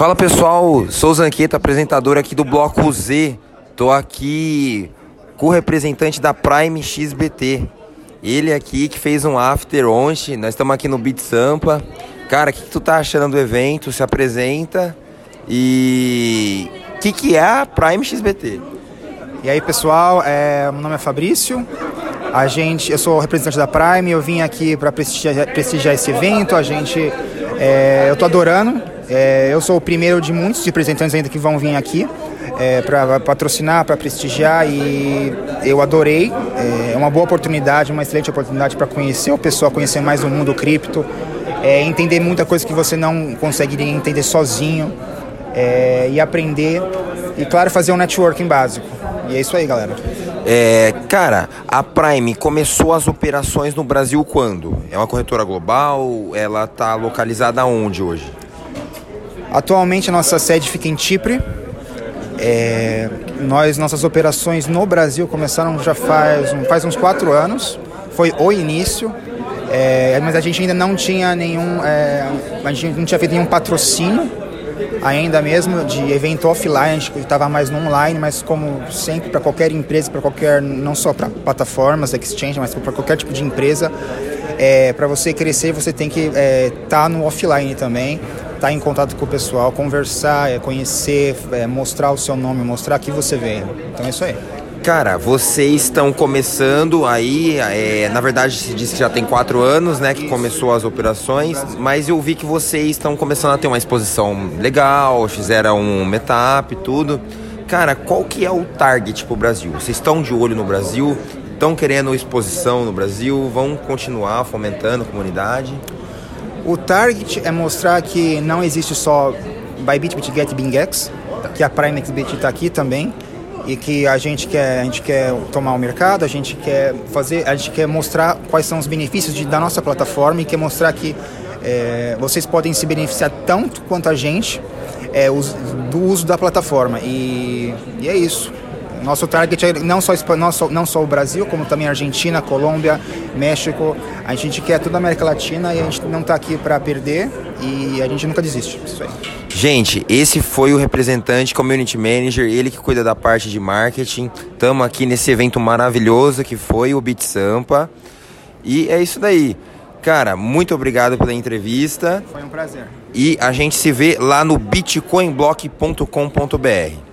Fala pessoal, sou Zanqueta, apresentador aqui do Bloco Z. Tô aqui com o representante da Prime XBT. Ele aqui que fez um after ontem. Nós estamos aqui no Beat Sampa. Cara, o que, que, tu tá achando do evento? Se apresenta. E o que, que é a Prime XBT? E aí pessoal, é, meu nome é Fabrício. A gente, eu sou representante da Prime. Eu vim aqui para prestigiar, prestigiar, esse evento. A gente, é, eu tô adorando. É, eu sou o primeiro de muitos representantes ainda que vão vir aqui é, para patrocinar, para prestigiar e eu adorei. É, é uma boa oportunidade, uma excelente oportunidade para conhecer o pessoal, conhecer mais o mundo cripto, é, entender muita coisa que você não conseguiria entender sozinho é, e aprender e, claro, fazer um networking básico. E é isso aí, galera. É, cara, a Prime começou as operações no Brasil quando? É uma corretora global? Ela está localizada onde hoje? Atualmente a nossa sede fica em Chipre. É, nós, nossas operações no Brasil começaram já faz, faz uns quatro anos. Foi o início. É, mas a gente ainda não tinha nenhum. É, a gente não tinha feito nenhum patrocínio ainda mesmo de evento offline, a gente estava mais no online, mas como sempre para qualquer empresa, para qualquer, não só para plataformas, exchange, mas para qualquer tipo de empresa, é, para você crescer você tem que estar é, tá no offline também estar tá em contato com o pessoal, conversar, é, conhecer, é, mostrar o seu nome, mostrar que você veio. Então é isso aí. Cara, vocês estão começando aí, é, na verdade se diz que já tem quatro anos, né, que começou as operações, mas eu vi que vocês estão começando a ter uma exposição legal, fizeram um meetup e tudo. Cara, qual que é o target pro Brasil? Vocês estão de olho no Brasil? Estão querendo exposição no Brasil? Vão continuar fomentando a comunidade? O target é mostrar que não existe só Bybit, BitGet e BingX, que a Prime XBT está aqui também e que a gente quer a gente quer tomar o mercado, a gente quer fazer, a gente quer mostrar quais são os benefícios de, da nossa plataforma e quer mostrar que é, vocês podem se beneficiar tanto quanto a gente é, do uso da plataforma e, e é isso. Nosso target é não só, não, só, não só o Brasil, como também Argentina, Colômbia, México. A gente quer toda a América Latina e a gente não está aqui para perder e a gente nunca desiste. Isso aí. Gente, esse foi o representante Community Manager, ele que cuida da parte de marketing. Estamos aqui nesse evento maravilhoso que foi o Bit Sampa. E é isso daí. Cara, muito obrigado pela entrevista. Foi um prazer. E a gente se vê lá no bitcoinblock.com.br.